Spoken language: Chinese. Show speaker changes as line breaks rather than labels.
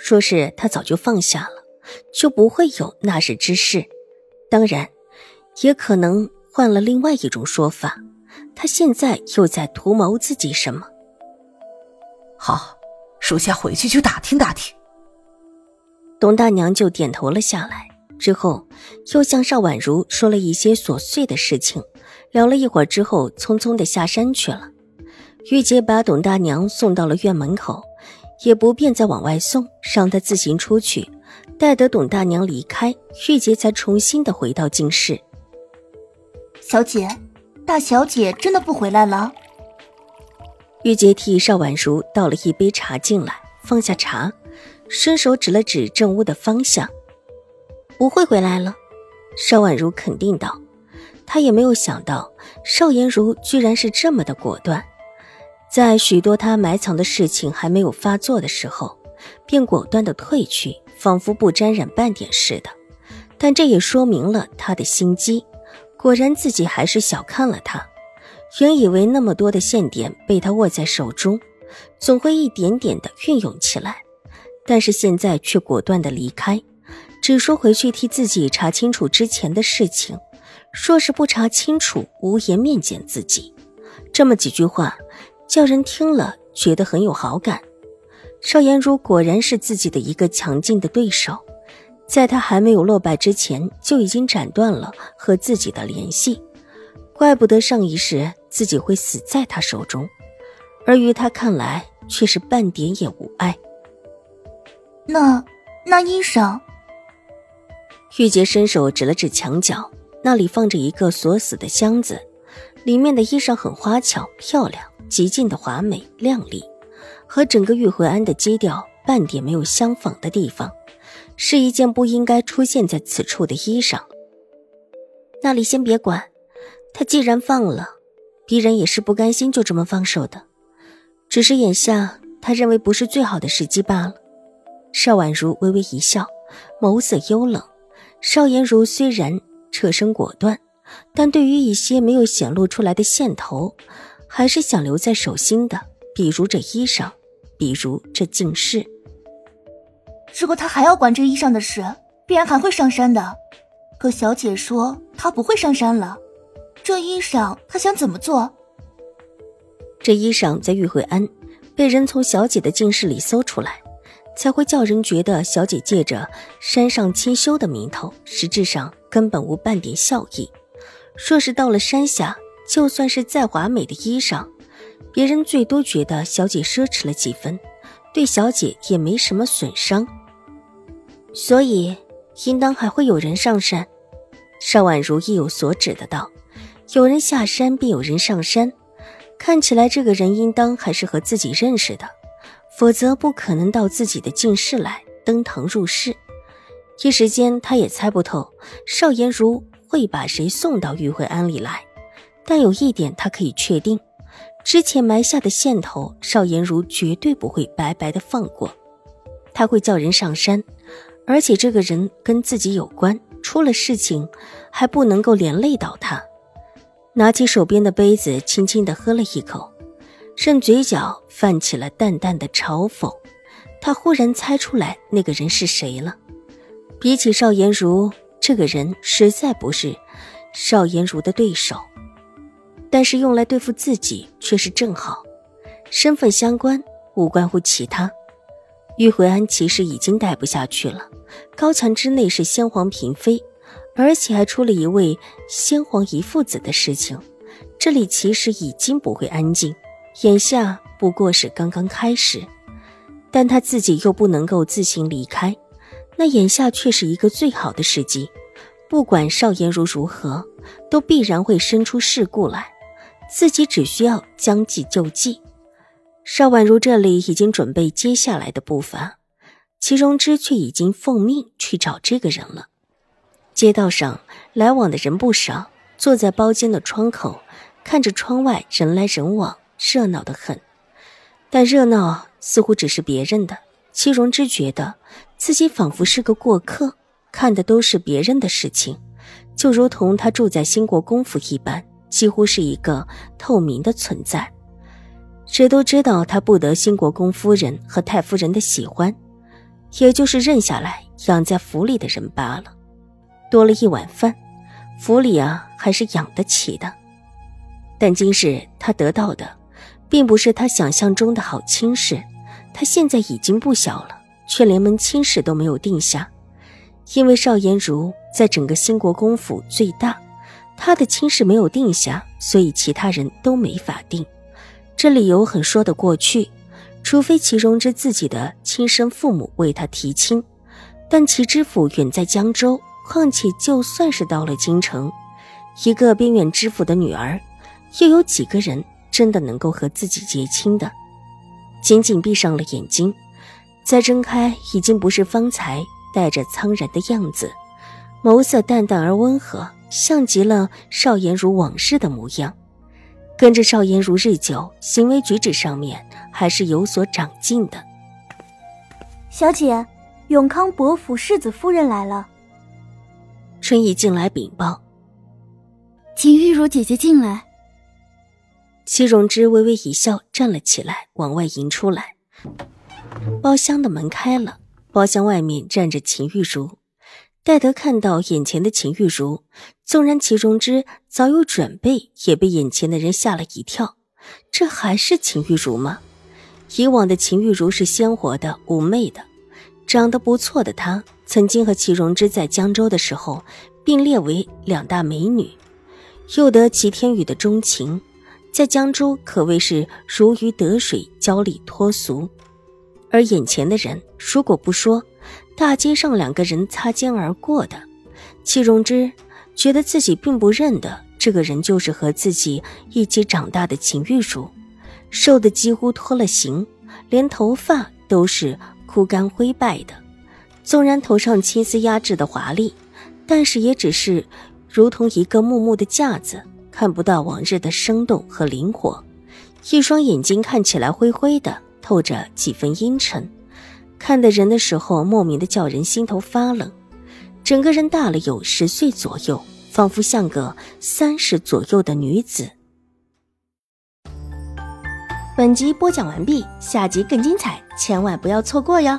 说是他早就放下了，就不会有那日之事。当然，也可能换了另外一种说法，他现在又在图谋自己什么？
好，属下回去就打听打听。
董大娘就点头了下来，之后又向邵婉如说了一些琐碎的事情，聊了一会儿之后，匆匆的下山去了。玉洁把董大娘送到了院门口。也不便再往外送，让他自行出去。待得董大娘离开，玉洁才重新的回到静室。
小姐，大小姐真的不回来了。
玉洁替邵婉如倒了一杯茶进来，放下茶，伸手指了指正屋的方向：“不会回来了。”邵婉如肯定道。她也没有想到邵颜如居然是这么的果断。在许多他埋藏的事情还没有发作的时候，便果断的退去，仿佛不沾染半点似的。但这也说明了他的心机。果然，自己还是小看了他。原以为那么多的线点被他握在手中，总会一点点的运用起来，但是现在却果断的离开，只说回去替自己查清楚之前的事情。若是不查清楚，无颜面见自己。这么几句话。叫人听了觉得很有好感，邵颜如果然是自己的一个强劲的对手，在他还没有落败之前就已经斩断了和自己的联系，怪不得上一世自己会死在他手中，而于他看来却是半点也无碍。
那那衣裳，
玉洁伸手指了指墙角，那里放着一个锁死的箱子，里面的衣裳很花巧漂亮。极尽的华美靓丽，和整个玉回庵的基调半点没有相仿的地方，是一件不应该出现在此处的衣裳。那里先别管，他既然放了，鄙人也是不甘心就这么放手的。只是眼下他认为不是最好的时机罢了。邵婉如微微一笑，眸色幽冷。邵颜如虽然侧身果断，但对于一些没有显露出来的线头。还是想留在手心的，比如这衣裳，比如这镜饰。
如果他还要管这衣裳的事，必然还会上山的。可小姐说她不会上山了，这衣裳她想怎么做？
这衣裳在玉慧庵被人从小姐的镜室里搜出来，才会叫人觉得小姐借着山上清修的名头，实质上根本无半点效益。若是到了山下，就算是再华美的衣裳，别人最多觉得小姐奢侈了几分，对小姐也没什么损伤。所以，应当还会有人上山。邵婉如意有所指的道：“有人下山，便有人上山。看起来这个人应当还是和自己认识的，否则不可能到自己的静室来登堂入室。一时间，他也猜不透邵颜如会把谁送到玉慧庵里来。”但有一点，他可以确定，之前埋下的线头，邵颜如绝对不会白白的放过。他会叫人上山，而且这个人跟自己有关，出了事情还不能够连累到他。拿起手边的杯子，轻轻的喝了一口，任嘴角泛起了淡淡的嘲讽。他忽然猜出来那个人是谁了。比起邵颜如，这个人实在不是邵颜如的对手。但是用来对付自己却是正好，身份相关，无关乎其他。玉回安其实已经待不下去了。高墙之内是先皇嫔妃，而且还出了一位先皇遗父子的事情，这里其实已经不会安静。眼下不过是刚刚开始，但他自己又不能够自行离开，那眼下却是一个最好的时机。不管邵颜如如何，都必然会生出事故来。自己只需要将计就计。邵婉如这里已经准备接下来的步伐，祁荣之却已经奉命去找这个人了。街道上来往的人不少，坐在包间的窗口，看着窗外人来人往，热闹的很。但热闹似乎只是别人的，祁荣之觉得自己仿佛是个过客，看的都是别人的事情，就如同他住在兴国公府一般，几乎是一个透明的存在。谁都知道他不得兴国公夫人和太夫人的喜欢，也就是认下来养在府里的人罢了。多了一碗饭，府里啊还是养得起的。但今日他得到的，并不是他想象中的好亲事。他现在已经不小了，却连门亲事都没有定下。因为邵颜如在整个兴国公府最大，他的亲事没有定下，所以其他人都没法定。这理由很说得过去，除非祁荣之自己的亲生父母为他提亲，但祁知府远在江州，况且就算是到了京城，一个边远知府的女儿，又有几个人真的能够和自己结亲的？紧紧闭上了眼睛，再睁开，已经不是方才带着苍然的样子，眸色淡淡而温和，像极了邵颜如往事的模样。跟着邵颜如日久，行为举止上面还是有所长进的。
小姐，永康伯府世子夫人来了。
春意进来禀报，
请玉茹姐姐进来。
齐荣之微微一笑，站了起来，往外迎出来。包厢的门开了，包厢外面站着秦玉茹。戴德看到眼前的秦玉茹，纵然齐荣之早有准备，也被眼前的人吓了一跳。这还是秦玉茹吗？以往的秦玉茹是鲜活的、妩媚的，长得不错的她，曾经和齐荣之在江州的时候并列为两大美女，又得齐天宇的钟情，在江州可谓是如鱼得水、娇丽脱俗。而眼前的人，如果不说，大街上两个人擦肩而过的，戚荣之觉得自己并不认得这个人，就是和自己一起长大的秦玉茹，瘦的几乎脱了形，连头发都是枯干灰败的。纵然头上青丝压制的华丽，但是也只是如同一个木木的架子，看不到往日的生动和灵活。一双眼睛看起来灰灰的，透着几分阴沉。看的人的时候，莫名的叫人心头发冷。整个人大了有十岁左右，仿佛像个三十左右的女子。
本集播讲完毕，下集更精彩，千万不要错过哟。